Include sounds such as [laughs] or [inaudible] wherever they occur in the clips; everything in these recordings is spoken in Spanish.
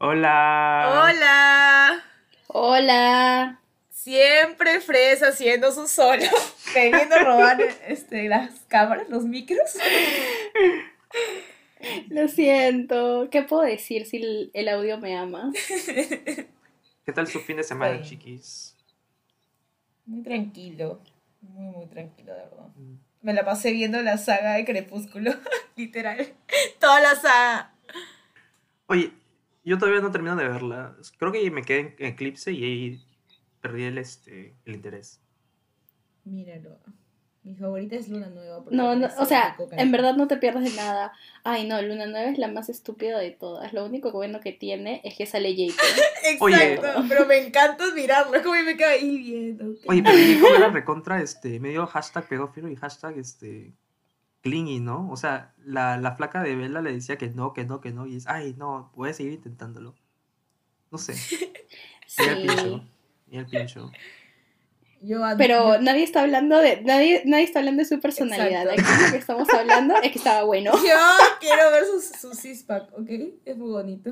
Hola. Hola. Hola. Siempre Fresa haciendo su solo, [laughs] queriendo robar este, las cámaras, los micros. Lo siento. ¿Qué puedo decir si el, el audio me ama? ¿Qué tal su fin de semana, Ay. chiquis? Muy tranquilo, muy, muy tranquilo, de verdad. Mm. Me la pasé viendo la saga de Crepúsculo, [laughs] literal. Toda la saga. Oye, yo todavía no termino de verla. Creo que me quedé en Eclipse y ahí perdí el, este, el interés. Míralo. Mi favorita es Luna Nueva. No, no, o sea, en verdad no te pierdes de nada. Ay, no, Luna Nueva es la más estúpida de todas. Lo único bueno que tiene es que sale Jacob. [laughs] Exacto, Oye. pero me encanta admirarlo. Es como que me quedo ahí viendo. Oye, pero Jacob era recontra, este, medio hashtag pedófilo y hashtag, este, clingy, ¿no? O sea, la, la flaca de Bella le decía que no, que no, que no, y es, ay, no, voy a seguir intentándolo. No sé. [laughs] Y el pincho. Y el pincho. Yo Pero nadie está hablando de nadie nadie está hablando de su personalidad. Aquí lo que estamos hablando es que estaba bueno. [laughs] Yo quiero ver su, su six-pack, ¿ok? Es muy bonito.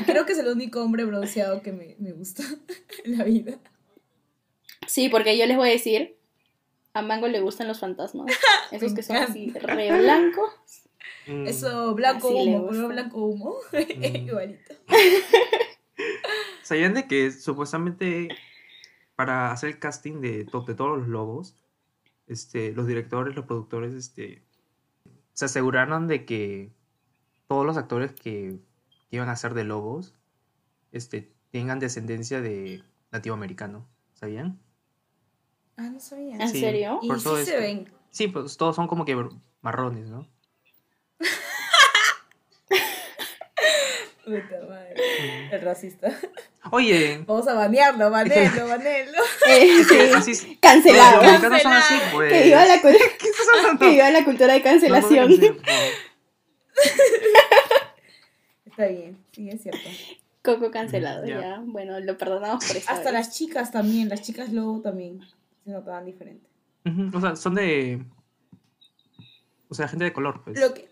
Y creo que es el único hombre bronceado que me, me gusta [laughs] en la vida. Sí, porque yo les voy a decir, a Mango le gustan los fantasmas. [laughs] Esos que son así re blancos. Mm. Eso, blanco Así humo, color blanco humo. [laughs] Mm. Igualito. ¿Sabían de que supuestamente para hacer el casting de, to- de todos los lobos, este, los directores, los productores, este, se aseguraron de que todos los actores que, que iban a ser de lobos, este, tengan descendencia de nativo americano? ¿Sabían? Ah, no sabía. ¿En Sí. serio? Y por sí todo se esto. ven. Sí, pues todos son como que marrones, ¿no? Puta madre. El racista. Oye, Vamos a banearlo, banearlo, [laughs] banearlo. Eh, sí. Cancelado. Los americanos son así, pues. Que viva la, [laughs] que viva la cultura de No, no, cancelación. no. [laughs] Está bien, sí, es cierto. Coco cancelado, Ya. ya. Bueno, lo perdonamos por esta Hasta vez. las chicas también, las chicas lobo también se notaban diferentes. Ujú, O sea, son de. O sea, gente de color, pues. Lo que.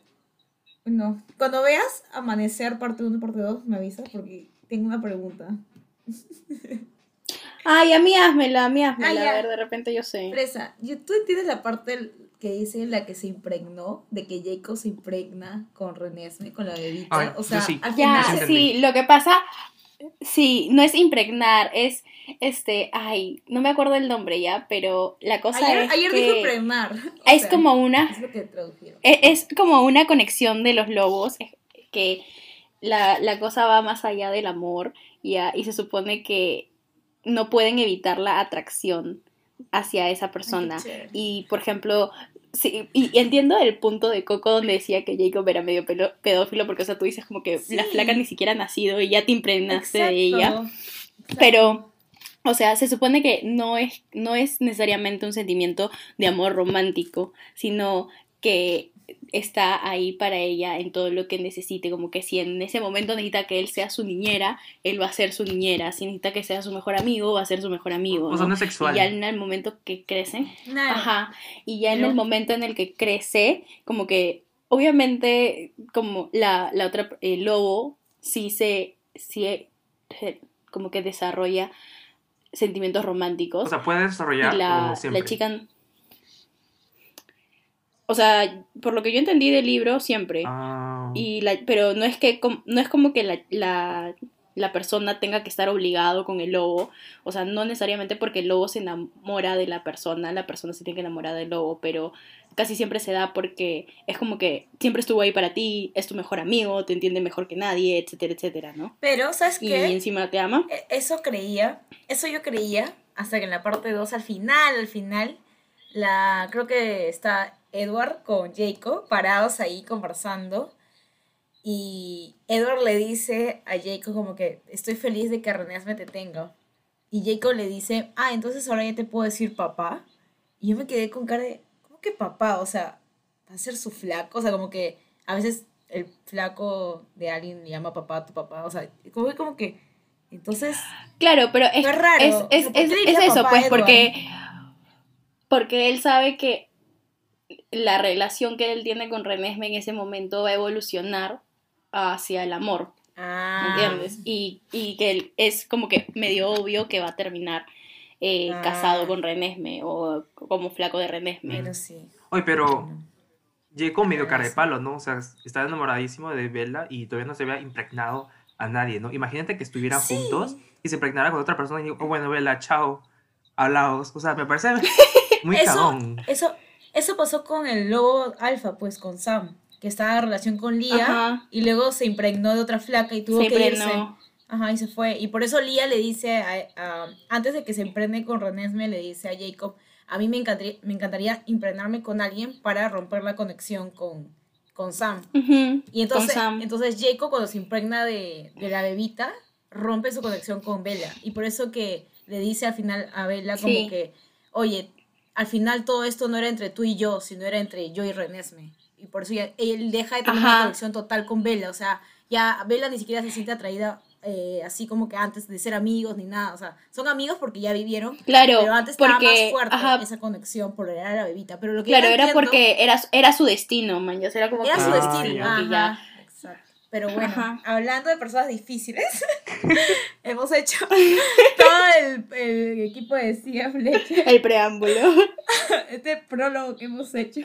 No. Cuando veas Amanecer parte 1 y parte 2, me avisas porque tengo una pregunta. [laughs] Ay, a mí házmela, a mí házmela. Ah, a ver, de repente yo sé. Fresa, ¿y ¿tú entiendes la parte que dice en la que se impregnó? De que Jacob se impregna con Renesme, con la bebita. Ay, o sea, sí. al Ya, final. se- sí, lo que pasa, sí, no es impregnar, es este, ay, no me acuerdo el nombre ya, pero la cosa Ayer, es ayer que dijo impregnar. es sea, como una, Es lo que tradujeron. e- es como una conexión de los lobos, que la, la cosa va más allá del amor, ya, y se supone que no pueden evitar la atracción hacia esa persona. Ay. Y, por ejemplo, sí, y entiendo el punto de Coco donde decía que Jacob era medio pedófilo, porque, o sea, tú dices como que la Sí. flaca ni siquiera ha nacido y ya te impregnaste Exacto, de ella. Pero, o sea, se supone que no es, no es necesariamente un sentimiento de amor romántico, sino que está ahí para ella en todo lo que necesite, como que si en ese momento necesita que él sea su niñera, él va a ser su niñera, si necesita que sea su mejor amigo, va a ser su mejor amigo. O sea, ¿no? no es sexual. Y ya en el momento que crecen. Ajá, y ya en el momento en el que crece, como que obviamente como la, la otra, el lobo, sí se, sí eh, como que desarrolla sentimientos románticos. O sea, puede desarrollar y la, la chica... O sea, por lo que yo entendí del libro, siempre. Ah, Y la, pero no es que no es como que la, la, la persona tenga que estar obligado con el lobo. O sea, no necesariamente porque el lobo se enamora de la persona, la persona se tiene que enamorar del lobo, pero casi siempre se da porque es como que siempre estuvo ahí para ti, es tu mejor amigo, te entiende mejor que nadie, etcétera, etcétera, ¿no? Pero, ¿sabes Y qué? encima te ama. E- Eso creía, eso yo creía, hasta que en la parte 2, al final, al final, la creo que está Edward con Jacob parados ahí conversando. Y Edward le dice a Jacob como que estoy feliz de que René me te tenga. Y Jacob le dice, ah, entonces ahora ya te puedo decir papá. Y yo me quedé con cara de, ¿cómo que papá? O sea, va a ser su flaco. O sea, como que a veces el flaco de alguien le llama papá a tu papá. O sea, como, que- como que... Entonces, Claro, pero es, raro. es, es, sea, ¿por es- es eso, papá pues, Edward? porque, porque él sabe que la relación que él tiene con Renesme en ese momento va a evolucionar hacia el amor. Ah. ¿entiendes? Y, y que él es como que medio obvio que va a terminar eh, Ah. casado con Renesme o como flaco de Renesme. Pero sí. Oye, pero Jacob medio cara de palo, ¿no? O sea, está enamoradísimo de Bella y todavía no se había impregnado a nadie, ¿no? Imagínate que estuvieran Sí. juntos y se impregnara con otra persona y digo, oh, bueno, Bella, chao, hablaos. O sea, me parece [laughs] muy Eso, eso, eso pasó con el lobo alfa, pues con Sam, que estaba en relación con Lía Ajá. y luego se impregnó de otra flaca y tuvo Se que irse. Ajá, y se fue. Y por eso Lía le dice, a, a- antes de que se impregne con Renesme, le dice a Jacob, a mí me encantaría, me encantaría impregnarme con alguien para romper la conexión con, con Sam. Y entonces, Sam. entonces Jacob cuando se impregna de, de la bebita, rompe su conexión con Bella. Y por eso que le dice al final a Bella como Sí. que, oye, al final todo esto no era entre tú y yo, sino era entre yo y Renesme. Y por eso ya, él deja de tener Ajá. una conexión total con Bella. O sea, ya Bella ni siquiera se siente atraída eh, así como que antes de ser amigos ni nada. O sea, son amigos porque ya vivieron. Claro, pero antes estaba porque más fuerte ajá, esa conexión por era la bebita. Pero lo que claro, era entiendo- porque era, era su destino, man. Ya era como era que- su Ah, destino. que ya-. Pero bueno, Ajá. hablando de personas difíciles, [laughs] hemos hecho [laughs] todo el, el equipo de Cia Fletcher. el preámbulo. [laughs] Este prólogo que hemos hecho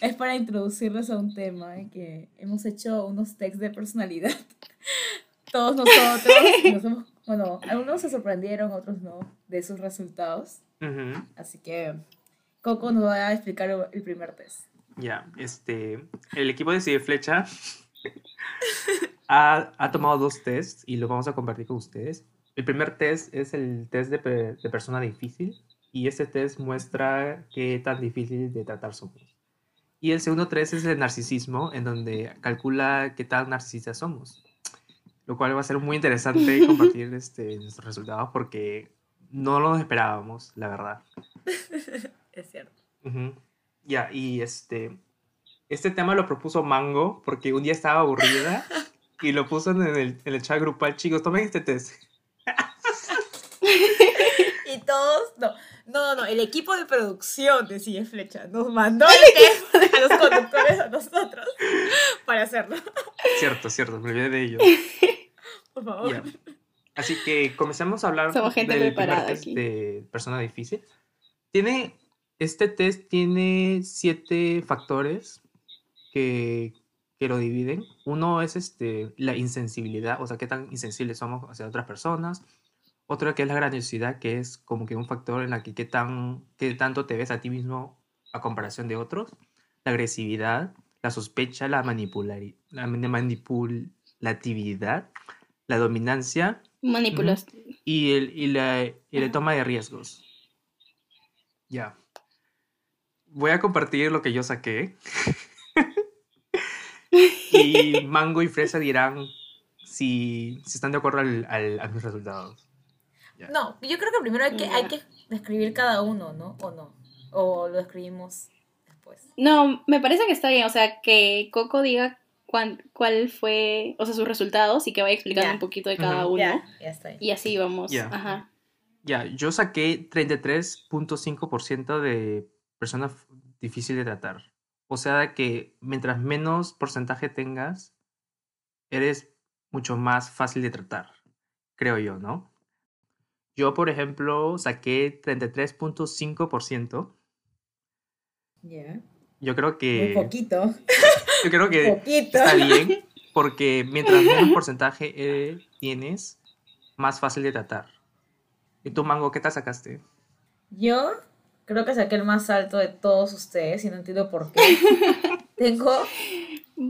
es para introducirles a un tema ¿eh? que hemos hecho unos textos de personalidad. Todos nosotros, nos hemos- bueno, algunos se sorprendieron, otros no, de sus resultados. Ujú. Así que Coco nos va a explicar el primer test. Ya, este, el equipo de Sigue Flecha [laughs] ha, ha tomado dos tests y los vamos a compartir con ustedes. El primer test es el test de, de persona difícil y este test muestra qué tan difícil de tratar somos. Y el segundo test es el narcisismo, en donde calcula qué tan narcisistas somos. Lo cual va a ser muy interesante [laughs] compartir este, nuestros resultados porque no lo esperábamos, la verdad. [laughs] Es cierto. Ujú. Ya, y este, este tema lo propuso Mango porque un día estaba aburrida [laughs] y lo puso en el, en el chat grupal. Chicos, tomen este test. [laughs] Y todos, no, no, no, el equipo de producción de Sigue Flecha nos mandó el test a los [laughs] conductores a nosotros para hacerlo. Cierto, cierto, me olvidé de ello. Por favor. Ya. Así que comencemos a hablar Somos gente del primer test aquí. de persona difícil. Tiene, este test tiene siete factores que, que lo dividen. Uno es este, la insensibilidad, o sea, qué tan insensibles somos hacia otras personas. Otro que es la grandiosidad, que es como que un factor en la que qué, tan, qué tanto te ves a ti mismo a comparación de otros. La agresividad, la sospecha, la, manipulari- la manipulatividad, la dominancia Manipulas. y, el, y, la, y la toma de riesgos. Ya. Voy a compartir lo que yo saqué. [laughs] y Mango y Fresa dirán si, si están de acuerdo al, al- a mis resultados. No, yo creo que primero hay que, hay que describir cada uno, ¿no? ¿O no? O lo escribimos después. No, me parece que está bien. O sea, que Coco diga cuán- cuál fue, o sea, sus resultados y que vaya explicando un poquito de cada uno. Ya, ya está bien. Y así vamos. Ya. Ajá. Ya, yo saqué 33.5% de persona f- difícil de tratar. O sea que mientras menos porcentaje tengas, eres mucho más fácil de tratar, creo yo, ¿no? Yo, por ejemplo, saqué 33.5%. Ya. Yo creo que, poquito. yo creo [laughs] que Poquito. está bien, [laughs] porque mientras menos porcentaje eh, tienes, más fácil de tratar. ¿Y tú, Mango, qué te sacaste? Yo creo que saqué el más alto de todos ustedes y no entiendo por qué. [laughs] tengo,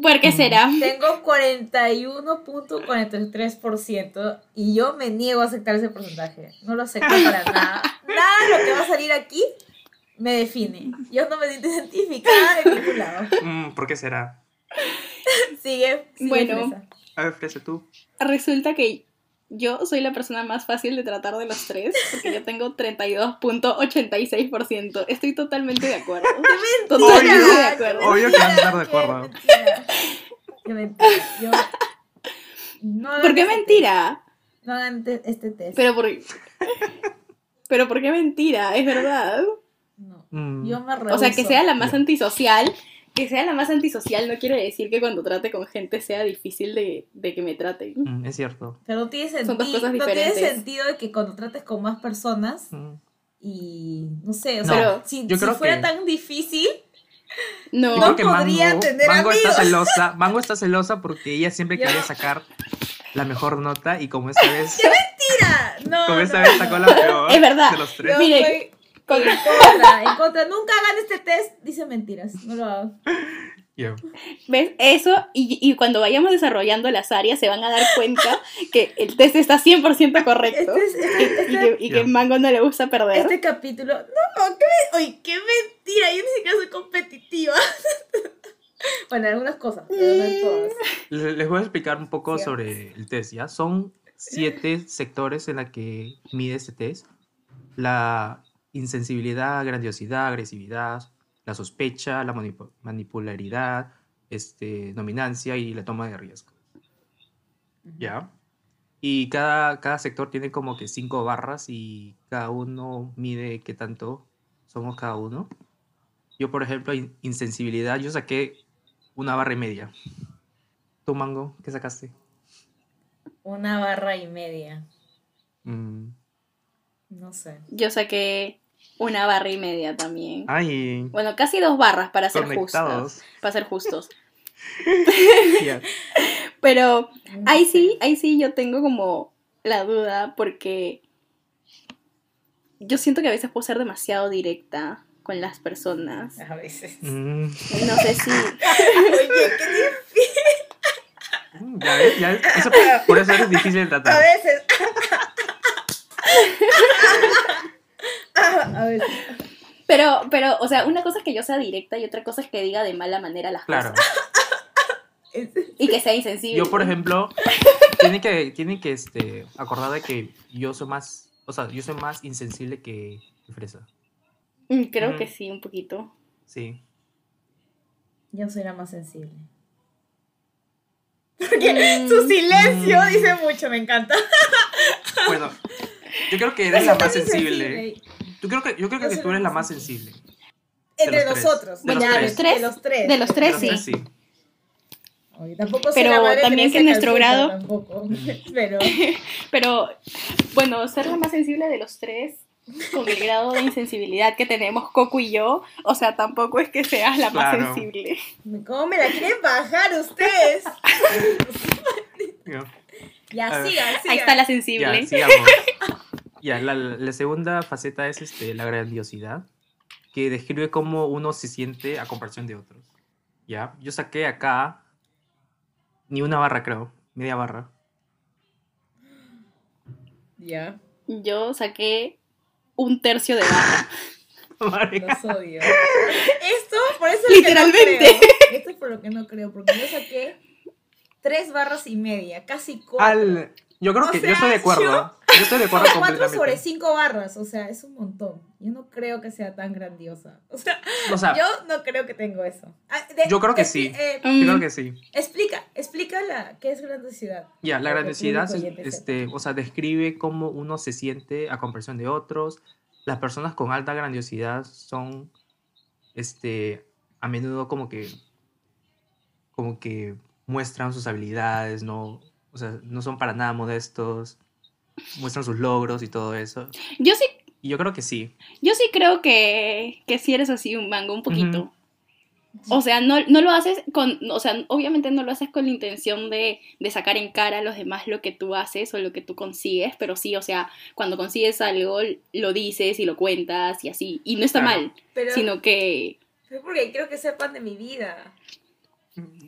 ¿Por qué será? tengo 41.43% y yo me niego a aceptar ese porcentaje. No lo acepto para [laughs] nada. Nada de lo que va a salir aquí me define. Yo no me siento identificada de ningún lado. Mm, ¿Por qué será? Sigue, sigue Bueno. Fresa. A ver, Fresa, tú. Resulta que yo soy la persona más fácil de tratar de los tres, porque yo tengo 32.86%. Estoy totalmente de acuerdo. [laughs] Totalmente Obvio. de acuerdo. Obvio que vas a estar de acuerdo. mentira. Qué mentira. Yo- no hagan ¿Por qué este mentira? test. No hagan te- este test. Pero por... Pero ¿por qué mentira? Es verdad. No. Mm, Yo me O sea, que sea la más antisocial, que sea la más antisocial no quiere decir que cuando trate con gente sea difícil de, de que me traten. Mm, es cierto. Pero no tiene, Son dos sentido cosas no tiene diferentes. sentido de que cuando trates con más personas Mm. y no sé, o No, sea, si, yo si fuera que- tan difícil, [laughs] No, Yo No creo que podría Mango, tener Mango está celosa. Mango está celosa porque ella siempre quería sacar la mejor nota y como esta vez, [laughs] ¡Mira! No, como no, esta vez no. sacó la peor Es verdad. de los tres. Yo Mire, con- en contra, en contra. Nunca hagan este test, dice mentiras. No lo hagan. Ya. ¿Ves? Eso, y, y cuando vayamos desarrollando las áreas se van a dar cuenta que el test está 100% correcto. Este, es- este- y que, y que Ya. Mango no le gusta perder. este capítulo. No, qué, me- oye, qué mentira. Yo ni siquiera soy competitiva. [laughs] bueno, en algunas cosas, pero no en todas. Le- Les voy a explicar un poco Sí. sobre el test, ¿ya? Son siete sectores en la que mide este test. La insensibilidad, grandiosidad, agresividad, la sospecha, la manipu- manipularidad, este, dominancia y la toma de riesgo. ¿Ya? Y cada, cada sector tiene como que cinco barras y cada uno mide qué tanto somos cada uno. Yo, por ejemplo, in- insensibilidad, yo saqué una barra y media. ¿Tú, Mango, qué sacaste? Una barra y media. Mm, No sé. Yo saqué una barra y media también. Ay, Bueno, casi dos barras para ser conectados. justas. Para ser justos. [laughs] Pero ahí sí, ahí sí yo tengo como la duda porque yo siento que a veces puedo ser demasiado directa con las personas. A veces. Mm, No sé si... [laughs] Oye, qué ya ves, ya ves, eso- por eso es difícil de A tratar. veces. [laughs] a veces. Pero, pero, o sea, una cosa es que yo sea directa y otra cosa es que diga de mala manera las Claro. cosas. [laughs] Y que sea insensible. Yo, por ejemplo, tienen que, tienen que este, acordar de que yo soy más, o sea, yo soy más insensible que Fresa. Mm, Creo que sí, un poquito. Sí. Yo soy la más sensible. Porque Mm. su silencio Mm. dice mucho, me encanta. Bueno, yo creo que eres la más sensible. insensible. Yo creo que, yo creo que tú eres la más sensible. Entre los tres. nosotros. De los ya, tres. De los tres. De los De tres, los sí. Oye, tampoco Pero también que en nuestro grado- Tampoco. [laughs] Pero [laughs] Pero, bueno, ser la más sensible de los tres, con el grado de insensibilidad que tenemos Coco y yo, o sea, tampoco es que seas la más sensible. ¿cómo me la quieren bajar ustedes? [laughs] Ya. Ya, sigan, sigan. Ahí está la Ya, sensible. sigamos. Ya, la, la segunda faceta es este, la grandiosidad, que describe cómo uno se siente a comparación de otros. Ya, yo saqué acá ni una barra, creo, media barra. Ya, Yo saqué un tercio de barra. [laughs] Los odio. Esto, por eso no Literalmente. creo. Esto es por lo que no creo, porque yo saqué tres barras y media, casi cuatro. Al- yo creo O que sea, yo estoy de acuerdo. Yo, estoy de acuerdo cuatro completamente. sobre cinco barras, o sea, es un montón. Yo no creo que sea tan grandiosa. [laughs] O sea, O sea, yo no creo que tengo eso. Ah, de- Yo creo que sí. eh, Mm, yo creo que sí. explica, explica la, qué es grandiosidad. Ya, la que el grandiosidad, es- este, o sea, describe cómo uno se siente a comparación de otros. Las personas con alta grandiosidad son, este, a menudo como que, como que muestran sus habilidades, no, o sea, no son para nada modestos, muestran sus logros y todo eso. Yo sí, Y yo creo que sí. yo sí creo que, que si eres así un mango, un poquito. O sea, no, no lo haces con, o sea, obviamente no lo haces con la intención de, de sacar en cara a los demás lo que tú haces o lo que tú consigues, pero sí, o sea, cuando consigues algo, lo dices y lo cuentas y así. Y no está Claro. mal, Pero, sino que pero porque quiero que sepan de mi vida.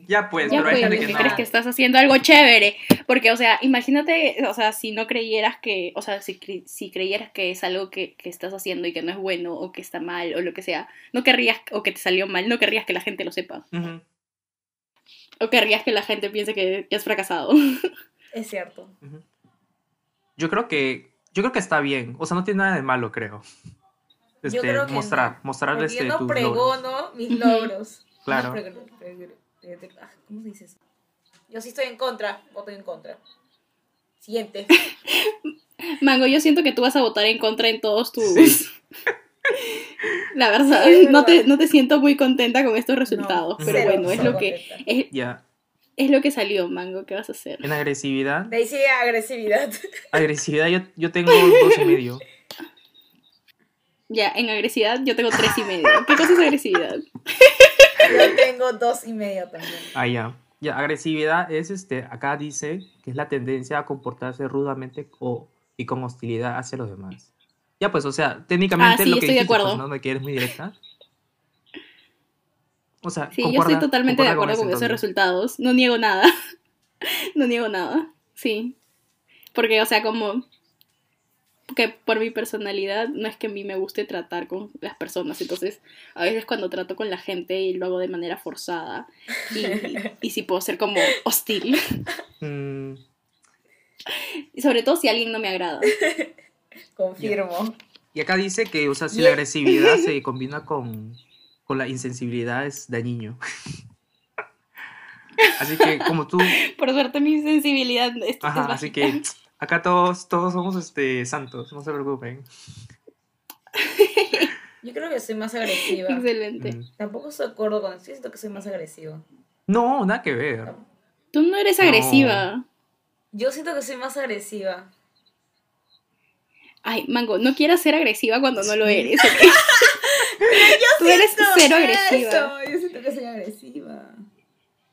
Ya pues, ya pero hay pues, gente que que no. crees que estás haciendo algo chévere. Porque, o sea, imagínate, o sea, si no creyeras que, o sea, si, si creyeras que es algo que, que estás haciendo y que no es bueno o que está mal o lo que sea, no querrías, o que te salió mal, no querrías que la gente lo sepa. O querrías que la gente piense que, que has fracasado. Es cierto. Yo creo que, yo creo que está bien. O sea, no tiene nada de malo, creo. Este, Yo creo que mostrar, no, mostrar este, yo no tus logros. pregono mis logros. Claro. No prego- prego- ah, ¿Cómo se dice eso? Yo sí estoy en contra, voto en contra. Siguiente. [laughs] Mango, yo siento que tú vas a votar en contra en todos tus... Sí. [laughs] La verdad, Sí, no, te, no te siento muy contenta con estos resultados, No, pero cero, bueno, es lo que es, lo que salió, Mango, ¿qué vas a hacer? En agresividad, De ahí agresividad. [laughs] agresividad yo, yo tengo dos y medio. Ya, en agresividad yo tengo tres y medio. ¿Qué cosa es agresividad? Yo tengo dos y medio también. Ah, ya. Ya, agresividad es, este, acá dice que es la tendencia a comportarse rudamente o, y con hostilidad hacia los demás. Ya, pues, o sea, técnicamente Ah, sí, lo que estoy de dijiste, pues, acuerdo. ¿no? De que eres muy directa. O sea, Sí, yo estoy totalmente de acuerdo con eso, esos resultados. No niego nada. [laughs] no niego nada. Sí. Porque, o sea, como que por mi personalidad no es que a mí me guste tratar con las personas. Entonces, a veces cuando trato con la gente y lo hago de manera forzada. Y, [laughs] y si puedo ser como hostil. Mm, Y sobre todo si alguien no me agrada. [laughs] Confirmo. y acá dice que, o sea, si la agresividad se [laughs] combina con, con la insensibilidad es dañino. Así que, como tú, Por suerte mi sensibilidad es, es Ajá, así que acá todos, todos somos este santos, no se preocupen. [laughs] Yo creo que soy más agresiva. Excelente. Mm. Tampoco estoy de acuerdo con eso. Yo siento que soy más agresiva. No, nada que ver. Tú no eres No. agresiva. Yo siento que soy más agresiva. Ay, Mango, no quieras ser agresiva cuando no lo eres. ¿ok? [laughs] Tú eres cero eso, agresiva. Yo siento que soy agresiva.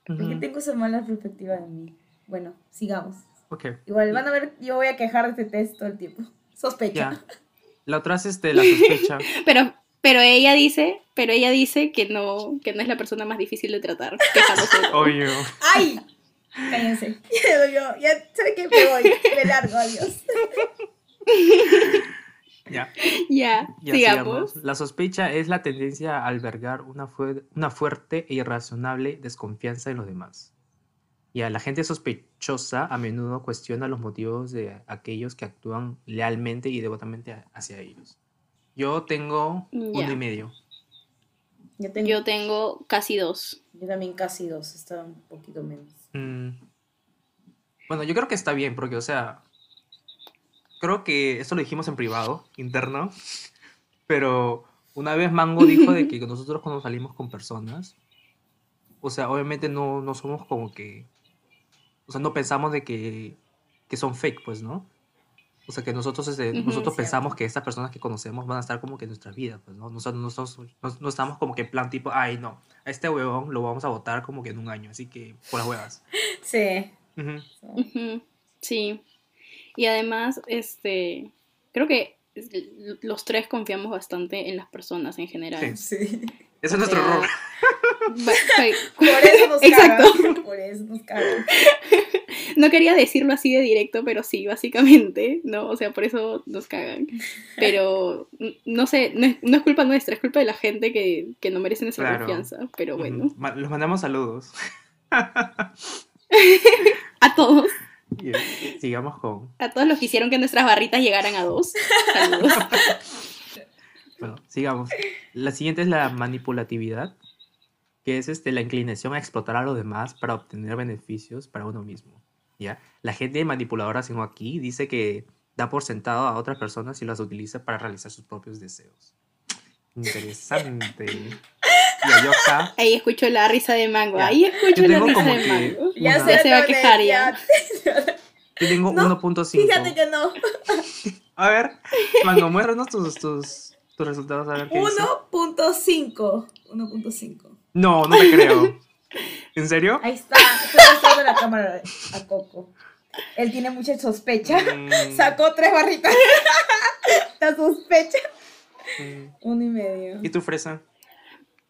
Porque Ujú, tengo esa mala perspectiva de mí. Bueno, sigamos. Ok, Igual van a ver, yo voy a quejar de este test todo el tiempo. [laughs] Sospecha. ya. La otra es este, la sospecha. [laughs] Pero, pero ella dice, pero ella dice que no, que no es la persona más difícil de tratar. [laughs] Obvio. ¡Ay! Cállense. Ya, yo, ya sé que me voy. Me largo, adiós. Ya, Ya, ya sigamos. sigamos. La sospecha es la tendencia a albergar una, fue- una fuerte e irrazonable desconfianza en los demás. Ya, la gente sospechosa a menudo cuestiona los motivos de aquellos que actúan lealmente y devotamente a- hacia ellos. Yo tengo uno Ya. y medio. Yo, tengo, Yo tengo casi dos. yo también casi dos. Está un poquito menos. Mm. Bueno, yo creo que está bien, porque, o sea, creo que esto lo dijimos en privado, interno, [laughs] pero una vez Mango dijo de [laughs] que nosotros cuando salimos con personas, o sea, obviamente no, no somos como que, o sea, no pensamos de que, que son fake, pues, ¿no? O sea, que nosotros, este, Ujú, nosotros cierto. pensamos que estas personas que conocemos van a estar como que en nuestras vidas, pues, ¿no? Nosotros no, estamos- no, no estamos como que en plan tipo, ay, no, a este huevón lo vamos a votar como que en un año, así que por las huevas. [laughs] Sí. Ujú. Ujú, Sí. Y además, este, creo que los tres confiamos bastante en las personas en general. Sí. Sí. Ese es nuestro error. Por eso nos Exacto. cagan. Por eso nos cagan. [laughs] [laughs] No quería decirlo así de directo, pero sí, básicamente, ¿no? O sea, por eso nos cagan. Pero, no sé, no es, no es culpa nuestra, es culpa de la gente que, que no merece nuestra Claro. confianza. Pero bueno, Los mandamos saludos. [laughs] a todos, eh, sigamos con. a todos los que hicieron que nuestras barritas llegaran a dos. Saludos. Bueno, sigamos. La siguiente es la manipulatividad, que es este, la inclinación a explotar a los demás para obtener beneficios para uno mismo. ¿ya? La gente manipuladora, según aquí, dice que da por sentado a otras personas y las utiliza para realizar sus propios deseos. Interesante. Y yo acá, [laughs] Ahí escucho la risa de Mango. Ya. Ahí escucho Yo la risa de que Mango. Ya, Una. Ya se va a quejar ya. [laughs] yo tengo No, 1.5. Fíjate que no. [laughs] A ver, Mango, muéstranos tus, tus, tus resultados. A ver qué dice. 1.5. 1.5. No, no te creo. ¿En serio? Ahí está. Estoy mostrando la cámara a Coco. Él tiene mucha sospecha. Mm, Sacó tres barritas. [laughs] La sospecha. mm. Uno y medio. ¿Y tu fresa?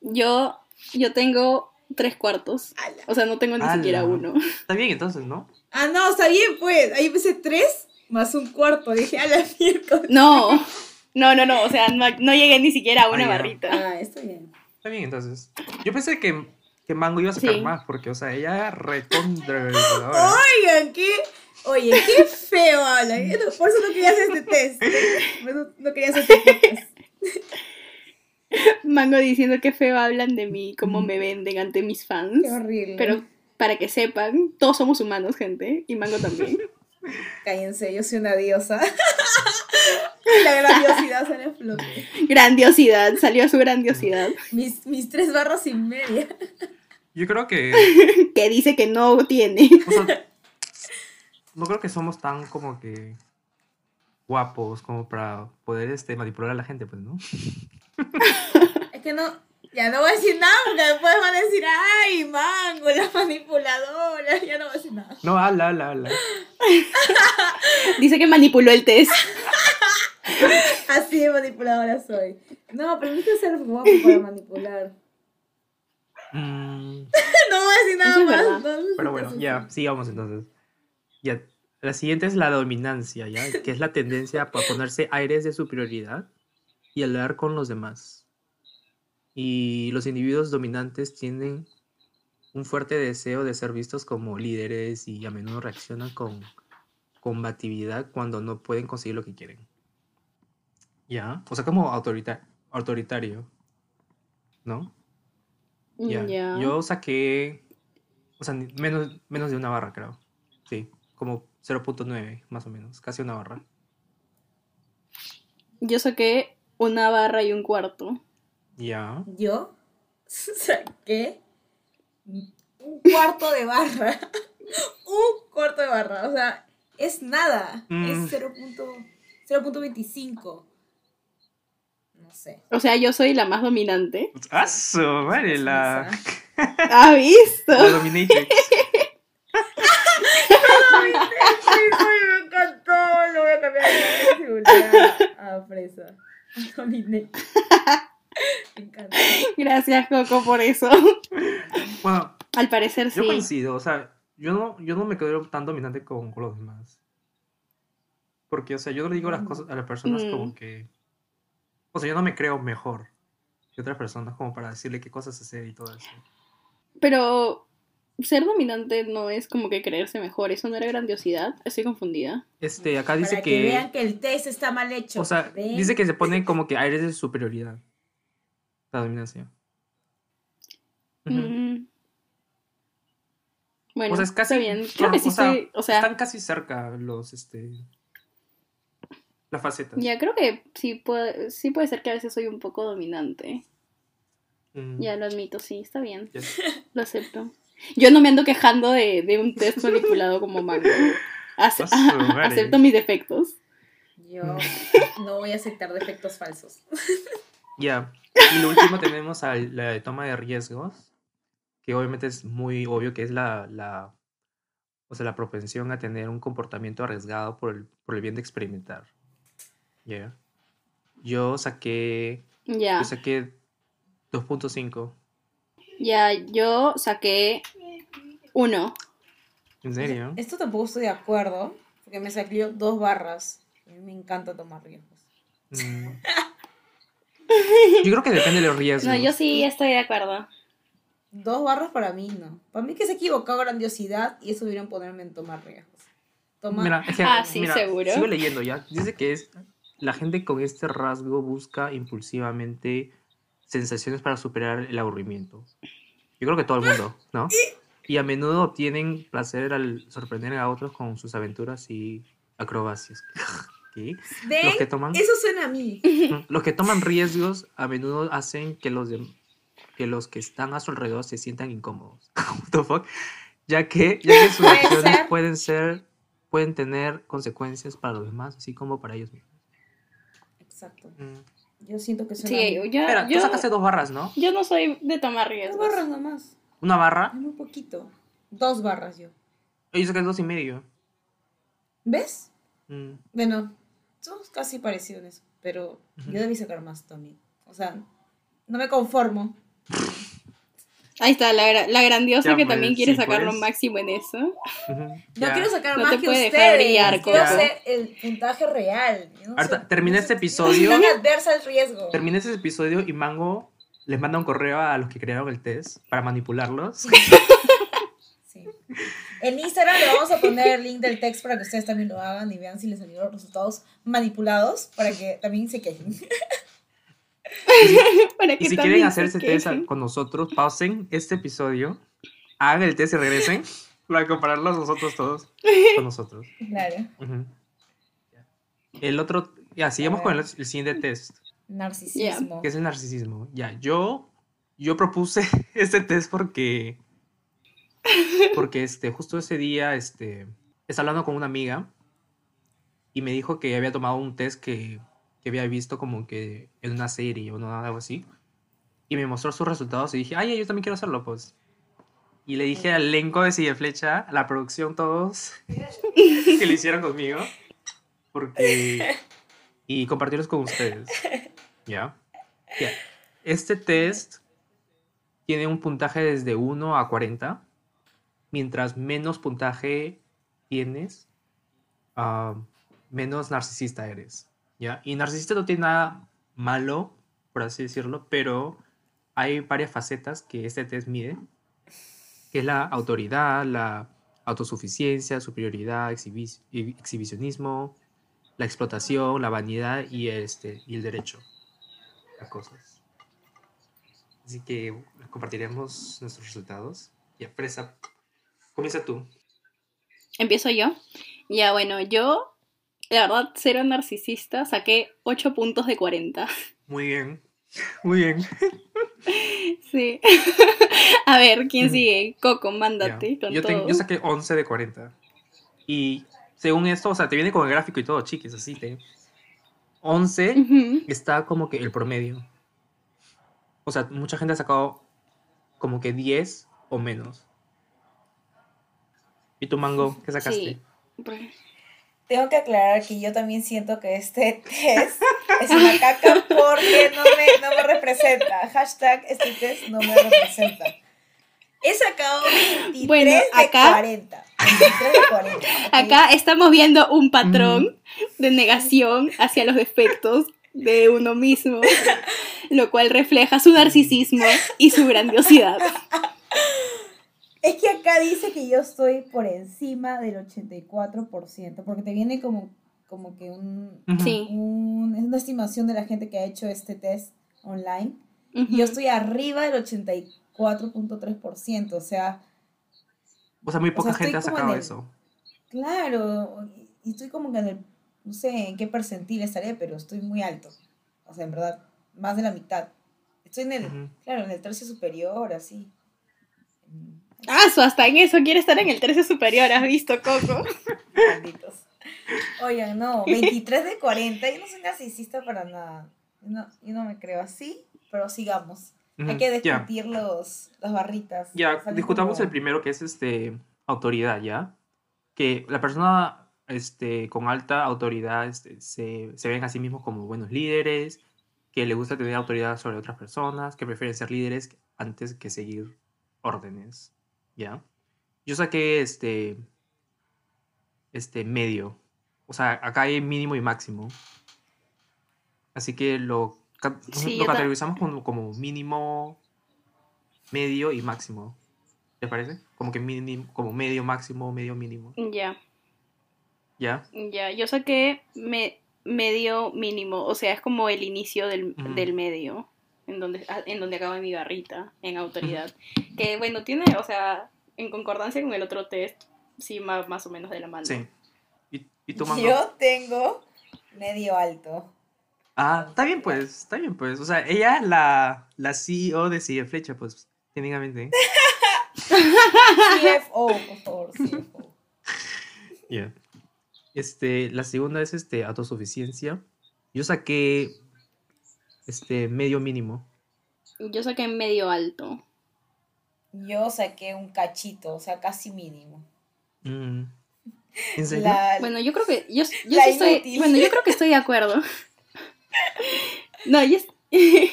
Yo, yo tengo tres cuartos. Ala. O sea, no tengo ni Ala. siquiera uno. Está bien entonces, ¿no? Ah, no, está bien, pues. Ahí empecé tres más un cuarto. Dije, a la miércoles. No, no, no, no. O sea, no, no llegué ni siquiera a una Ah, barrita. Ah, está bien. Está bien entonces. Yo pensé que, que Mango iba a sacar Sí. más, porque, o sea, ella recontra. [laughs] Oigan, qué. Oye, qué feo no- Por eso no quería hacer este test. No, no quería hacer este podcast. Mango diciendo que feo hablan de mí, cómo me venden ante mis fans. Qué horrible. Pero para que sepan, todos somos humanos, gente. Y Mango también. [laughs] Cállense, yo soy una diosa. [laughs] La grandiosidad sale a flote. Grandiosidad, salió su grandiosidad. Mis, mis tres barras y media. Yo creo que. [laughs] Que dice que no tiene. o sea, no creo que somos tan como que guapos como para poder este, manipular a la gente, pues, ¿no? [laughs] Es que no, ya no voy a decir nada porque después van a decir, ay, mango, la manipuladora. Ya no voy a decir nada. No, habla, habla, habla. Dice que manipuló el test. [laughs] Así de manipuladora soy. No, pero que ser guapo para [laughs] manipular. Mm, [laughs] No voy a decir nada es más. pero bueno, ya, sigamos entonces. Ya. La siguiente es la dominancia, ¿ya? Que es la tendencia a ponerse aires de superioridad y hablar con los demás. Y los individuos dominantes tienen un fuerte deseo de ser vistos como líderes y a menudo reaccionan con combatividad cuando no pueden conseguir lo que quieren. ¿Ya? O sea, como autorita- autoritario. ¿No? Ya. Ya. Yo saqué, o sea, menos, menos de una barra, creo. Sí, como 0.9, más o menos, casi una barra. Yo saqué una barra y un cuarto. Ya. Yo [laughs] saqué un cuarto de barra. [laughs] un cuarto de barra. O sea, es nada. Mm. Es 0.25. 0.25. No sé. O sea, yo soy la más dominante. ¡Ah, su madre! La, ¿Has visto? la Dominatrix. [laughs] Ay, me encantó. Lo voy a cambiar de seguridad a fresa. Dominé. [laughs] Me encanta. Gracias, Coco, por eso. Bueno, Al parecer yo sí. coincido, o sea, yo no, yo no me quedo tan dominante con, con los demás. Porque, o sea, yo le digo las cosas a las personas Mm. como que. O sea, yo no me creo mejor que otras personas como para decirle qué cosas hacer y todo eso. Pero ser dominante no es como que creerse mejor. ¿Eso no era grandiosidad? Estoy confundida. Este, acá dice Para que, que. vean que el test está mal hecho. O sea, ¿Ven? dice que se pone [laughs] como que aires de superioridad. La dominación. Mm. Bueno, o sea, es casi. está bien. Creo que sí o sea, soy- o sea, están casi cerca los, este. Las facetas. ya creo que sí puede, sí puede ser que a veces soy un poco dominante. Mm, Ya lo admito, sí, está bien. [laughs] Lo acepto. Yo no me ando quejando de, de un test manipulado como mango. Ace- madre. acepto mis defectos. Yo [laughs] no voy a aceptar defectos falsos. [laughs] Ya. Y lo último tenemos a la de toma de riesgos. Que obviamente es muy obvio que es la, la. O sea, la propensión a tener un comportamiento arriesgado por el, por el bien de experimentar. Ya. Yo saqué. Ya, Yo saqué 2.5. ya, yo saqué uno. ¿En serio? Esto tampoco estoy de acuerdo, porque me salió dos barras. A mí me encanta tomar riesgos. Mm. [laughs] Yo creo que depende de los riesgos. No, yo sí estoy de acuerdo. Dos barras para mí no. Para mí que se equivocado grandiosidad y eso hubieran ponerme en tomar riesgos. Toma. Mira, es que, Ah, sí, mira, seguro. Sigo leyendo ya. Dice que es la gente con este rasgo busca impulsivamente sensaciones para superar el aburrimiento. Yo creo que todo el mundo, ¿no? [laughs] Y a menudo obtienen placer al sorprender a otros con sus aventuras y acrobacias. [laughs] ¿Ven? Los que toman Eso suena a mí. los que toman riesgos a menudo hacen que los de- que los que están a su alrededor se sientan incómodos. [laughs] What the fuck? Ya que, ya que sus acciones ser. pueden ser pueden tener consecuencias para los demás, así como para ellos mismos. Exacto. Mm. Yo siento que suena Sí, mí. yo, Espera, yo, tú sacaste dos barras, ¿no? yo no soy de tomar Dos riesgos. barras nomás. Una barra muy poquito. Dos barras yo. y yo saqué dos y medio. ¿Ves? Mm. Bueno, somos casi parecidos en eso, pero yo debí sacar más también. O sea, no me conformo. [laughs] Ahí está, la, gra- la grandiosa Ya, que pues, también quiere sí, sacar lo pues. máximo en eso. Ujú, No ya. quiero sacar No más te que puede ustedes. dejar brillar, quiero hacer el puntaje real. Yo no termina no este episodio. [laughs] Adversa al riesgo. Termina ese episodio y Mango les manda un correo a los que crearon el test para manipularlos. Sí. En Instagram le vamos a poner el link del text para que ustedes también lo hagan y vean si les salieron los resultados manipulados para que también se quejen. [laughs] Para Y que si también quieren se hacer ese test con nosotros, pausen este episodio, hagan el test y regresen [laughs] para compararlos nosotros todos con nosotros. Claro. Ujú. El otro, Ya, sigamos con el, el siguiente test, Narcisismo. que es el narcisismo. Ya, yo, yo propuse [laughs] este test porque, porque este, justo ese día, este, estaba hablando con una amiga y me dijo que había tomado un test que, que había visto como que en una serie o algo así. Y me mostró sus resultados y dije, ay, yo también quiero hacerlo, pues. Y le dije al elenco de Sigue Flecha, a la producción, todos, [laughs] que lo hicieron conmigo. Porque. Y compartirlos con ustedes. ¿Ya? Este test tiene un puntaje desde 1 a 40. Mientras menos puntaje tienes, ah, menos narcisista eres. ¿Ya? Y narcisista no tiene nada malo, por así decirlo, pero hay varias facetas que este test mide, que es la autoridad, la autosuficiencia, superioridad, exhibi- exhibicionismo, la explotación, la vanidad y, este, y el derecho a cosas. Así que compartiremos nuestros resultados. Ya, Presa, comienza tú. Empiezo yo. Ya, bueno, yo, la verdad, cero narcisista, saqué 8 puntos de 40. Muy bien, muy bien. Sí. [laughs] A ver, ¿quién sigue? Coco, mándate con Yo, todo. yo saqué 11 de 40. Y según esto, o sea, te viene con el gráfico y todo, chiquis, así te... 11 Ujú. está como que el promedio. O sea, mucha gente ha sacado como que 10 o menos. ¿Y tu mango? ¿Qué sacaste? Sí. Tengo que aclarar que yo también siento que este [laughs] test es una caca porque no me, no me representa. Hashtag este test no me representa. He sacado 23 Bueno, de acá- 40. 23 de 40. ¿ok? Acá estamos viendo un patrón de negación hacia los defectos de uno mismo, lo cual refleja su narcisismo y su grandiosidad. [laughs] Es que acá dice que yo estoy por encima del 84%, porque te viene como, como que un. Sí. un- es una estimación de la gente que ha hecho este test online. Y yo estoy arriba del 84.3%, o sea, O sea, muy poca gente ha sacado el- eso. claro, y- estoy como que en el, no sé en qué percentil estaré, pero estoy muy alto. O sea, en verdad, más de la mitad. Estoy en el, claro, en el tercio superior, así. Ah, su, hasta en eso quiere estar en el tercio superior, ¿has visto, Coco? Malditos. Oigan, no, [laughs] 23 de 40, yo no soy narcisista para nada. Yo no, yo no me creo así, pero sigamos. Hay que discutir los, las barritas. Ya, Salen discutamos como- el primero que es este autoridad, ¿ya? Que la persona este, con alta autoridad este, se, se ven a sí mismos como buenos líderes, que le gusta tener autoridad sobre otras personas, que prefieren ser líderes antes que seguir órdenes, ¿ya? Yo saqué este, este medio, o sea, acá hay mínimo y máximo. Así que lo, Sí, lo categorizamos como, como mínimo, medio y máximo. ¿Te parece? Como que mínimo, como medio, máximo, medio, mínimo. Ya, ¿Ya? ya, yo saqué me- medio mínimo, o sea, es como el inicio del, Ujú. del medio, en donde, ah, en donde acaba mi barrita, en autoridad. Que bueno, tiene, o sea, en concordancia con el otro test, sí, ma- más, o menos de la mano. Sí. ¿Y, y tu mango? Yo tengo medio alto. Ah, está bien pues, está bien pues. O sea, ella la, la CEO de Sigue Flecha, pues, técnicamente. CFO, por favor, CFO. [laughs] Ya. Este, la segunda es este, autosuficiencia. Yo saqué este, medio mínimo. Yo saqué medio alto. Yo saqué un cachito, o sea, casi mínimo. Mm. [laughs] ¿En serio? La- Bueno, yo creo que yo, yo sí estoy, bueno, yo creo que estoy de acuerdo. [laughs] No, yo, es- [laughs]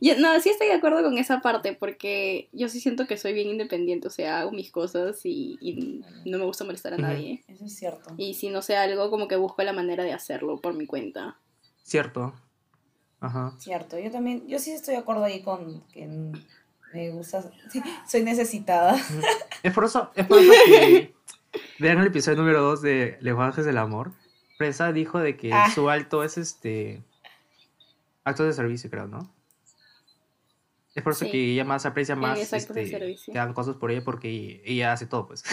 yo- no, sí estoy de acuerdo con esa parte porque yo sí siento que soy bien independiente, o sea, hago mis cosas y, y no me gusta molestar a nadie. Eso es cierto. Y si no sé algo, como que busco la manera de hacerlo por mi cuenta. Cierto. Ajá. Cierto, yo también, yo sí estoy de acuerdo ahí con que me gusta, soy necesitada. Es por eso, es por eso que [laughs] vean el episodio número 2 de Lenguajes del Amor. Presa dijo de que Ah. su alto es este actos de servicio, creo, ¿no? Es por eso Sí. que ella más aprecia más este, que hagan cosas por ella porque ella hace todo, pues.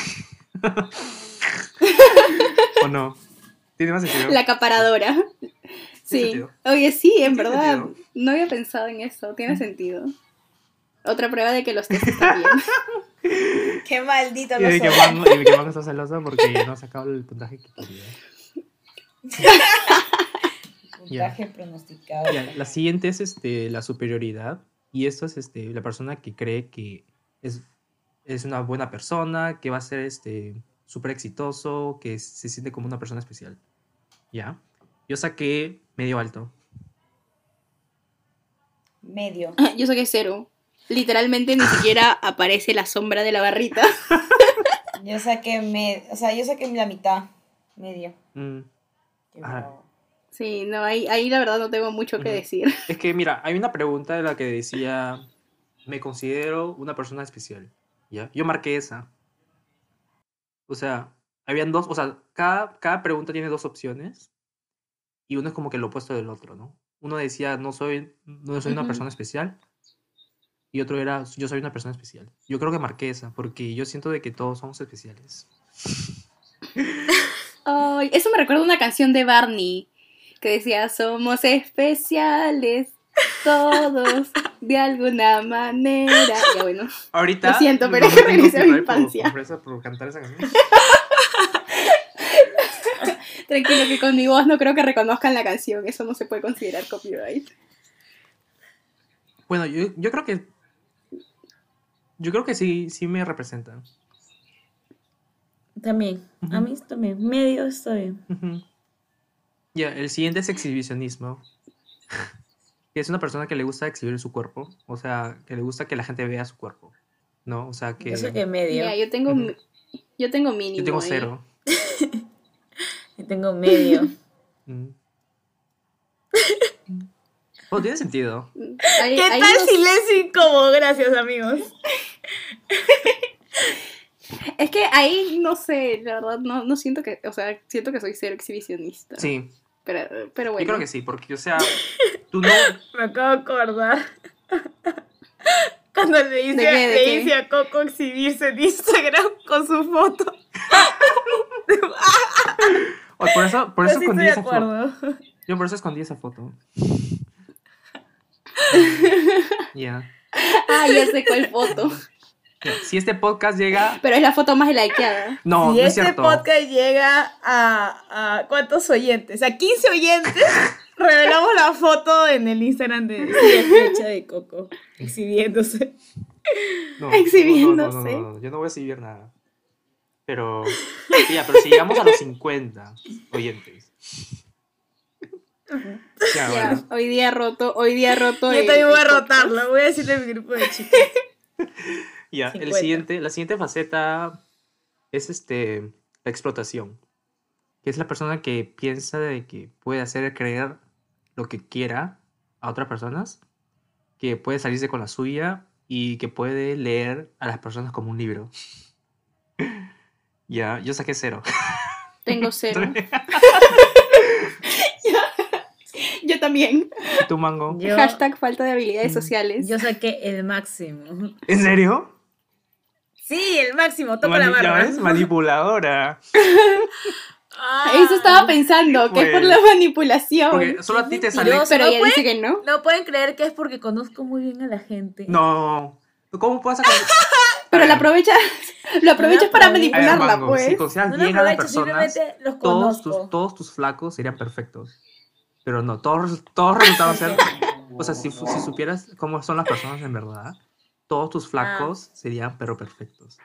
[laughs] [laughs] ¿O no? ¿Tiene más sentido? La acaparadora. Sí. Oye, sí, en verdad. sentido. No había pensado en eso. Tiene sentido. Otra prueba de que los test están bien. [laughs] Qué maldito Y lo de que soy. Mango, y de que Mango está celosa porque no ha sacado el puntaje que quería. [laughs] Puntaje pronosticado. Ya, la siguiente es este, la superioridad. Y esto es este, la persona que cree que es, es una buena persona, que va a ser este, súper exitoso, que se siente como una persona especial. ¿Ya? Yo saqué medio alto. Medio. [laughs] Yo saqué cero. Literalmente ni siquiera [laughs] aparece la sombra de la barrita. [laughs] Yo saqué me, o sea, yo saqué la mitad. Medio. Mm. Sí, no, ahí, ahí la verdad no tengo mucho que decir. Es que, mira, hay una pregunta en la que decía, me considero una persona especial. ¿Ya? Yo marqué esa. O sea, habían dos, o sea, cada, cada pregunta tiene dos opciones y uno es como que lo opuesto del otro, ¿no? Uno decía, no soy, no soy una Ujú. persona especial y otro era, yo soy una persona especial. Yo creo que marqué esa porque yo siento de que todos somos especiales. [laughs] Eso me recuerda a una canción de Barney que decía, somos especiales todos de alguna manera. Ya bueno. Ahorita... Lo siento, pero [laughs] regresé a mi por- infancia. Por, esa- por cantar esa canción. [laughs] Tranquilo que con mi voz no creo que reconozcan la canción, eso no se puede considerar copyright. Bueno, yo, yo creo que. Yo creo que sí, sí me representa. También. A mí también. Medio está bien. Ujú. Ya, el siguiente es exhibicionismo. [laughs] Que es una persona que le gusta exhibir su cuerpo. O sea, que le gusta que la gente vea su cuerpo. ¿No? O sea, que. Yo saqué medio. Yo tengo Ujú. mi- yo tengo mínimo. Yo tengo ahí. cero. [laughs] Tengo medio. [laughs] Mm. Oh, tiene sentido. ¿Qué ahí tal no- silencio incómodo? Gracias, amigos. [laughs] Es que ahí no sé, la verdad no, no siento que, o sea, siento que soy cero exhibicionista. Sí, Pero, pero bueno. yo creo que sí, porque, o sea, [laughs] tú no. Me acabo de acordar. Cuando le hice, ¿De qué, de le hice a Coco exhibirse en Instagram con su foto. Oh, por eso, por Yo eso sí escondí esa foto. Yo por eso escondí esa foto. Ya. Ah, ya sé cuál foto. Si este podcast llega. Pero es la foto más likeada. No, si no es este cierto. podcast llega a, a ¿cuántos oyentes? A 15 oyentes, revelamos la foto en el Instagram de fecha de Coco exhibiéndose. No, Exhibiéndose. No, no, no, no, yo no voy a exhibir nada. Pero, ya, pero si llegamos a los 50 oyentes. Ya, Ya, bueno. hoy día roto, hoy día roto. Yo el- también voy a rotarlo, voy a decirle a mi grupo de chicas. [laughs] Ya, el 50. siguiente, la siguiente faceta es este, la explotación. Que es la persona que piensa de que puede hacer creer lo que quiera a otras personas, que puede salirse con la suya y que puede leer a las personas como un libro. [laughs] Ya, yo saqué cero. [laughs] Tengo cero. [laughs] [laughs] Yo también. ¿Y tú, Mango? Yo, Hashtag falta de Mm. habilidades sociales. yo saqué el máximo. ¿En serio? Sí, el máximo, toco Mani- la ¿ya barra. ves? Manipuladora. Ah. Eso estaba pensando, que es por Pues, la manipulación. Porque solo a ti te sale. Pero ¿no ella puede? dice que no. No pueden creer que es porque conozco muy bien a la gente. No. ¿Cómo puedes sacar? [laughs] Pero la aprovechas, [laughs] lo aprovechas para manipularla, Mango, pues. Si consideras No lo bien a las personas, simplemente los todos tus, todos tus flacos serían perfectos. Pero no, todos, todos resultaron ser. [laughs] O sea, si, si supieras cómo son las personas en verdad, todos tus flacos serían pero perfectos.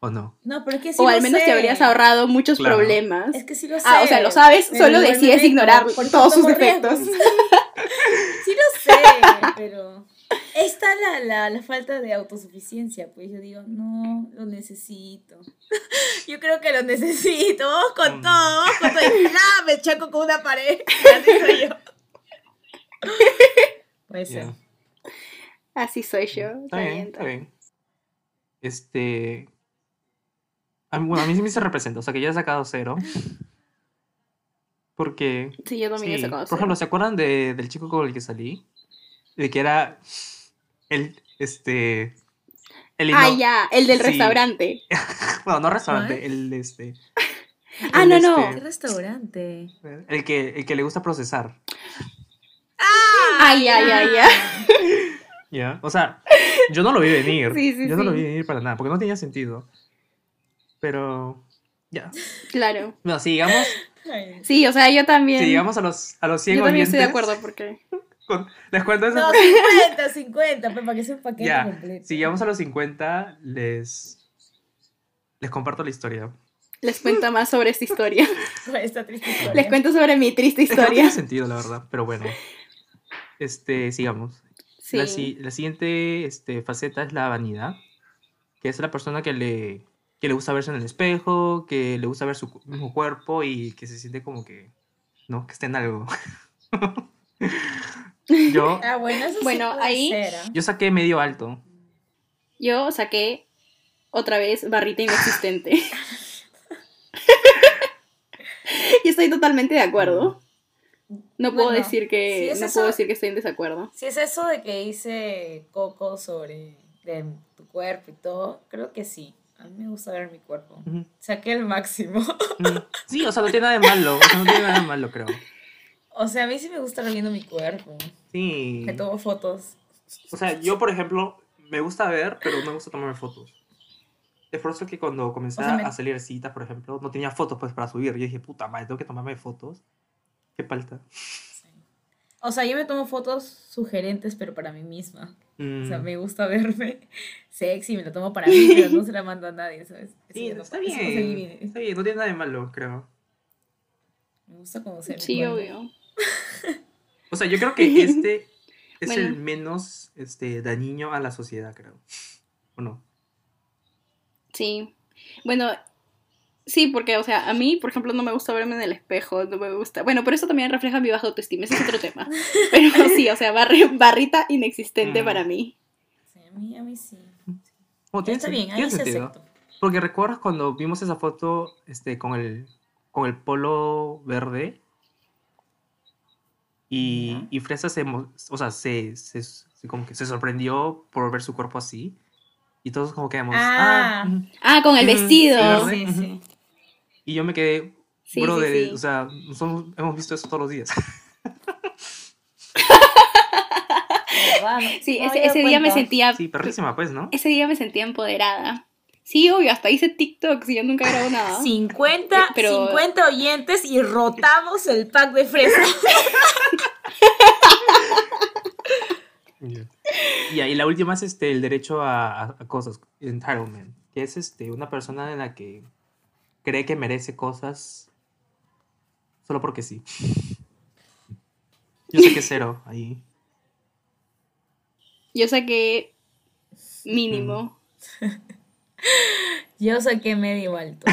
¿O no? No, pero es que sí o lo al menos sé. te habrías ahorrado muchos Claro. problemas. Es que sí lo sé. Ah, o sea, lo sabes, Pero solo decides ignorar por- todos sus defectos. sí lo sé, pero está la, la, la falta de autosuficiencia. Pues yo digo, no, lo necesito. [laughs] yo creo que lo necesito. Vamos con Mm. todo, vamos con todo. Y ¡plá! me chaco con una pared. [laughs] Así soy yo. [laughs] Puede ser. Así soy yo. Está bien, está bien. Este. A mí, bueno, a mí sí me se representa, o sea que ya he sacado cero. Porque. Sí, yo también he sí, sacado por cero. ejemplo, ¿se acuerdan de- del chico con el que salí? De que era. El. Este. El Ah, ya, el del Sí. restaurante. [laughs] Bueno, no restaurante, ¿Cuál? el este. Ah, no, no. ¿Qué restaurante? El que, el que le gusta procesar. Ay, ay, ay, ay. [laughs] ¿Ya? O sea, yo no lo vi venir. Sí, sí, yo no lo vi venir para nada, porque no tenía sentido. Pero, ya. Claro. Bueno, sigamos. Sí, o sea, yo también. si llegamos a los, a los 100 yo también estoy de acuerdo porque. Les cuento eso. No, [laughs] 50, 50, pues, para que sea un paquete Ya, completo. si llegamos a los 50, les, les comparto la historia. Les cuento más sobre esta historia. [laughs] Esta triste historia. Les cuento sobre mi triste que no tiene historia. sentido, la verdad, pero bueno. Este, sigamos. Sí. La, la siguiente este, faceta es la vanidad, que es la persona que le, que le gusta verse en el espejo, que le gusta ver su mismo cuerpo y que se siente como que, ¿no? Que está en algo. [laughs] yo, [laughs] Ah, bueno, eso ahí- ser, ¿ah? yo saqué medio alto. Yo saqué otra vez barrita inexistente. [laughs] y estoy totalmente de acuerdo. No puedo Bueno, decir que si es no eso- puedo decir que estoy en desacuerdo. Si es eso de que hice Coco sobre de tu cuerpo y todo, creo que sí. A mí me gusta ver mi cuerpo. Saqué el máximo. Sí, o sea, no tiene nada de malo. O sea, no tiene nada de malo, creo. O sea, a mí sí me gusta ver viendo mi cuerpo. Sí. Me tomo fotos. O sea, yo, por ejemplo, me gusta ver, pero no me gusta tomarme fotos. Es por eso que cuando comencé O sea, me- a salir citas, por ejemplo, no tenía fotos pues para subir. Yo dije, puta madre, tengo que tomarme fotos. Qué falta. O sea, yo me tomo fotos sugerentes, pero para mí misma. O sea, Mm, me gusta verme [laughs] sexy, me la tomo para mí, pero no se la mando a nadie, ¿sabes? Eso Sí, no está no bien. divide. Está bien, no tiene nada de malo, creo. Me gusta conocer. Sí, obvio. O sea, yo creo que este es el menos este, dañino a la sociedad, creo. ¿O no? Sí. Bueno, sí, porque, o sea, a mí, por ejemplo, no me gusta verme en el espejo, no me gusta. Bueno, pero eso también refleja mi baja autoestima, ese es otro tema. [laughs] Pero sí, o sea, barri- barrita inexistente Mm. para mí. Sí, a mí, a mí sí. Oh, tiene Está bien, ahí tiene se sentido. acepto. Porque recuerdas cuando vimos esa foto este, con, el, con el polo verde y, y Fresa se, o sea, se, se- se- como que se sorprendió por ver su cuerpo así y todos como quedamos, Ah. ah, ujú". Ah, con el vestido. Sí, sí. y yo me quedé, Sí, bro, sí, de- sí. o sea, nosotros hemos visto eso todos los días. [laughs] Sí, No ese, ese día me sentía. Sí, perrísima pues, ¿no? Ese día me sentía empoderada. Sí, obvio, hasta hice TikTok, si yo nunca grabo [laughs] nada. 50, Pero- 50 oyentes y rotamos el pack de fresas. [laughs] Ya, y la última es este, el derecho a, cosas, entitlement, que es este, una persona en la que cree que merece cosas solo porque sí. Yo sé que es cero ahí. Yo saqué mínimo. Yo saqué medio alto.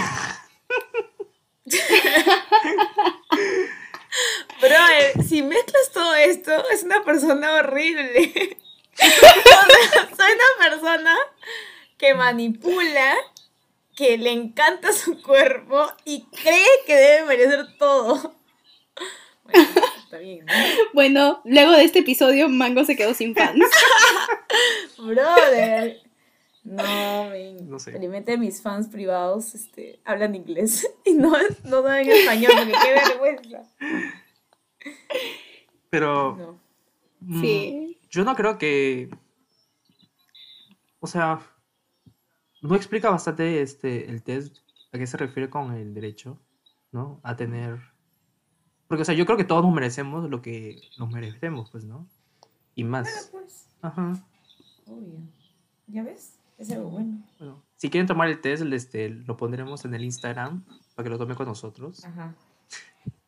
Bro, si mezclas todo esto, es una persona horrible. [laughs] O sea, soy una persona que manipula, que le encanta su cuerpo y cree que debe merecer todo. Bueno, está bien, ¿no? Bueno, luego de este episodio, Mango se quedó sin fans. [laughs] Brother. No, men. No sé. Felizmente mis fans privados este, hablan inglés [laughs] y no, no saben español, porque qué vergüenza. Pero No. mm, Sí. yo no creo que... O sea, no explica bastante este, el test a qué se refiere con el derecho, ¿no? A tener... Porque, o sea, yo creo que todos nos merecemos lo que nos merecemos, pues, ¿no? Y más. Pues, Ajá. obvio. ¿Ya ves? Es algo bueno. Bueno, si quieren tomar el test, el, este, lo pondremos en el Instagram para que lo tome con nosotros. Ajá.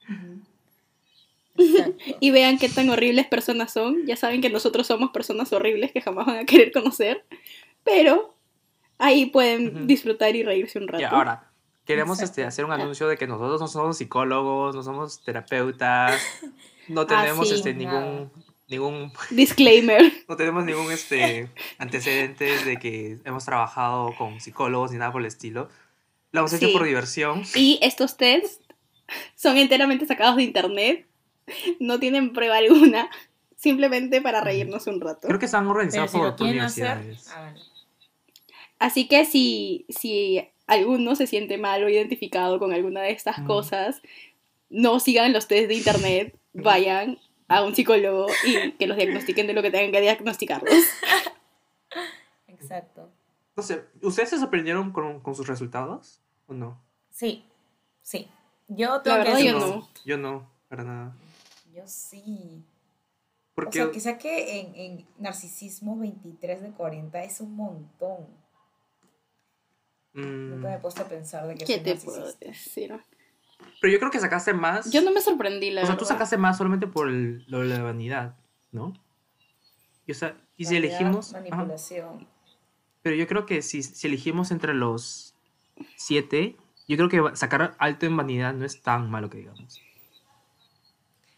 [laughs] Y vean qué tan horribles personas son. Ya saben que nosotros somos personas horribles que jamás van a querer conocer. Pero ahí pueden disfrutar y reírse un rato. Y ahora, queremos este, hacer un anuncio de que nosotros no somos psicólogos, no somos terapeutas, no tenemos sí. este, ningún, ningún, Disclaimer. [laughs] no tenemos ningún este, antecedentes de que hemos trabajado con psicólogos ni nada por el estilo. Lo hemos hecho Sí. por diversión. Y estos tests son enteramente sacados de internet. No tienen prueba alguna. Simplemente para reírnos un rato. Creo que están organizados si por, quieren hacer, universidades. háganlo. Así que si, si alguno se siente mal o identificado con alguna de estas Ujú. cosas, no sigan los test de internet, vayan a un psicólogo y que los diagnostiquen de lo que tengan que diagnosticarlos. Exacto. No sé, ¿ustedes se sorprendieron con, con sus resultados o no? Sí, sí. Yo tengo La que verdad, decir yo que no. Yo no, para nada. Yo sí. Porque O sea, que saque en, en narcisismo 23 de 40 es un montón. mm, Nunca me he puesto a pensar de que ¿Qué soy te puedo decir? Pero yo creo que sacaste más. Yo no me sorprendí, la o sea, verdad. tú sacaste más solamente por el- lo de la vanidad, ¿no? Y, o sea, y si Vanidad, elegimos. ajá, Manipulación. pero yo creo que si, si elegimos entre los siete, yo creo que sacar alto en vanidad no es tan malo que digamos.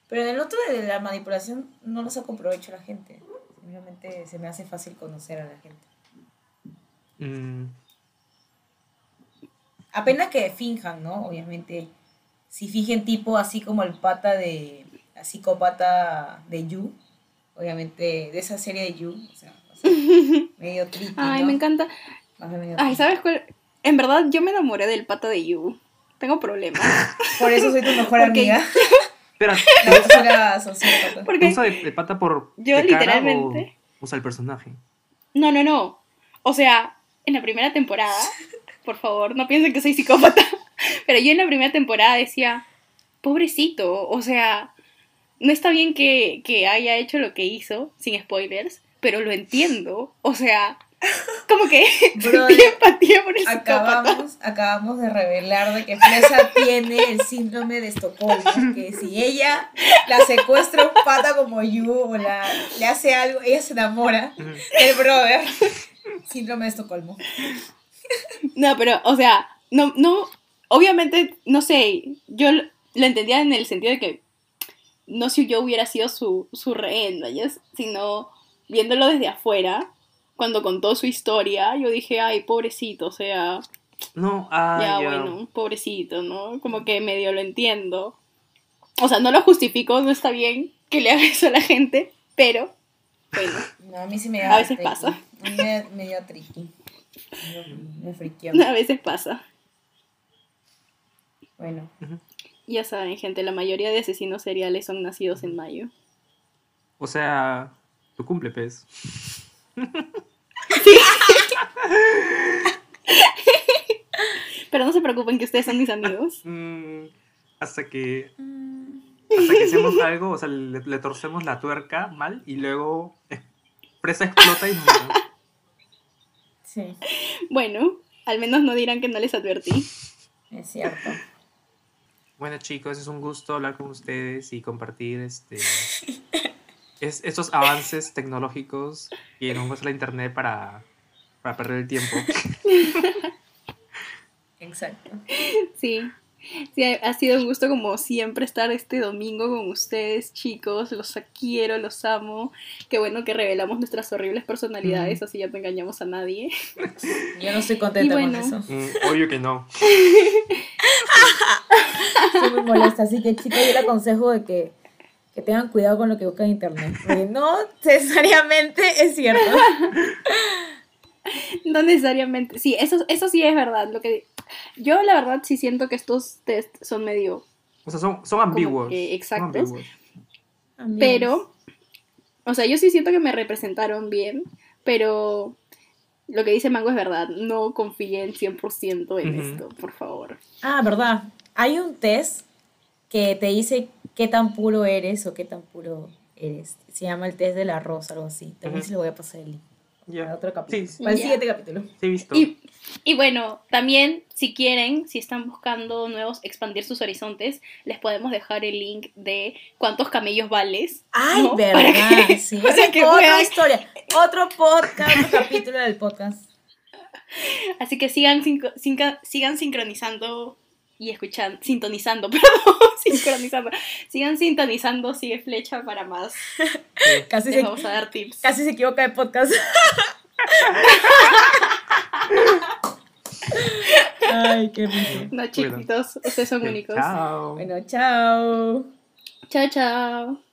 Pero en el otro de la manipulación no lo saco provecho a la gente. Simplemente se me hace fácil conocer a la gente. Mm, Apenas que finjan, ¿no? Obviamente, si fijen tipo así como el pata de, la psicópata de You, obviamente de esa serie de You, o sea, o sea, [laughs] medio tricky, Ay, ¿no? me encanta. Medio Ay. ¿sabes cuál? En verdad, yo me enamoré del pato de You. Tengo problemas. [laughs] Por eso soy tu mejor Porque- amiga. Espera, La sociópata. ¿te Porque usa de, de pata por. Yo de cara literalmente- O usa el personaje. No, no, no. O sea, en la primera temporada, por favor, no piensen que soy psicópata, pero yo en la primera temporada decía, pobrecito, o sea, no está bien que, que haya hecho lo que hizo, sin spoilers, pero lo entiendo. O sea, como que [laughs] [laughs] Brother, empatía por el. Acabamos, acabamos de revelar de que Fresa [laughs] tiene el síndrome de Estocolmo, que si ella la secuestra un pata como Yu o la, le hace algo, ella se enamora del brother. Síndrome de Estocolmo. No, pero, o sea, no, no, obviamente, no sé, yo lo entendía en el sentido de que no si yo hubiera sido su, su rehén, ¿no? Ya- sino viéndolo desde afuera, cuando contó su historia, yo dije, ay, pobrecito, o sea, No, ah, ya, ya. bueno, pobrecito, ¿no? Como que medio lo entiendo. O sea, no lo justifico, no está bien que le haga eso a la gente, pero, bueno, No, a mí sí me da A veces tricky. pasa. Me, me dio tricky. Me, me friqueó. a veces pasa. Bueno, Ya saben, gente, la mayoría de asesinos seriales son nacidos en mayo. O sea, tu cumple, pez. [laughs] Pero no se preocupen que ustedes son mis amigos. [laughs] Mm, hasta que. Hasta que hacemos algo, o sea, le, le torcemos la tuerca mal y luego eh, presa explota y nos mata. sí, Bueno, al menos no dirán que no les advertí. es cierto. Bueno, chicos, es un gusto hablar con ustedes y compartir este [laughs] es- estos avances tecnológicos que nos muestra la internet para, para perder el tiempo. [laughs] Exacto. Sí. Sí, ha sido un gusto como siempre estar este domingo con ustedes, chicos. Los quiero, los amo. Qué bueno que revelamos nuestras horribles personalidades, así ya no engañamos a nadie. Yo no estoy contenta bueno. con eso. Mm, obvio que no. [laughs] Estoy muy molesta, así que chicos, yo le aconsejo de que, que tengan cuidado con lo que buscan en internet. Porque no necesariamente es cierto. No necesariamente. Sí, eso, eso sí es verdad. Lo que yo la verdad sí siento que estos test son medio O sea, son, son ambiguos. que son exactos. ambiguos. Pero, o sea, yo sí siento que me representaron bien, pero lo que dice Mango es verdad. No confíen 100% en esto, por favor. Ah, verdad. Hay un test que te dice qué tan puro eres o qué tan puro eres. Se llama el test de la rosa, algo así. También Ujú. se lo voy a pasar el link. Para otro capítulo. Sí, Para el Ya. siguiente capítulo. sí visto. Y, y bueno, también si quieren, si están buscando nuevos, expandir sus horizontes, les podemos dejar el link de cuántos camellos vales. Ay, ¿no? [laughs] verdad. Para que- sí. para que otra puedan- historia. Otro podcast, otro capítulo del podcast. Así que sigan, sinco- sinca- sigan sincronizando y escuchando, sintonizando, [laughs] perdón, sincronizando. Sigan sintonizando, sigue flecha para más. Casi Les se, vamos a dar tips. casi se equivoca de podcast. Ay, qué rico. No, chiquitos, ustedes son únicos. Chao. Bueno, chao. Chao, chao.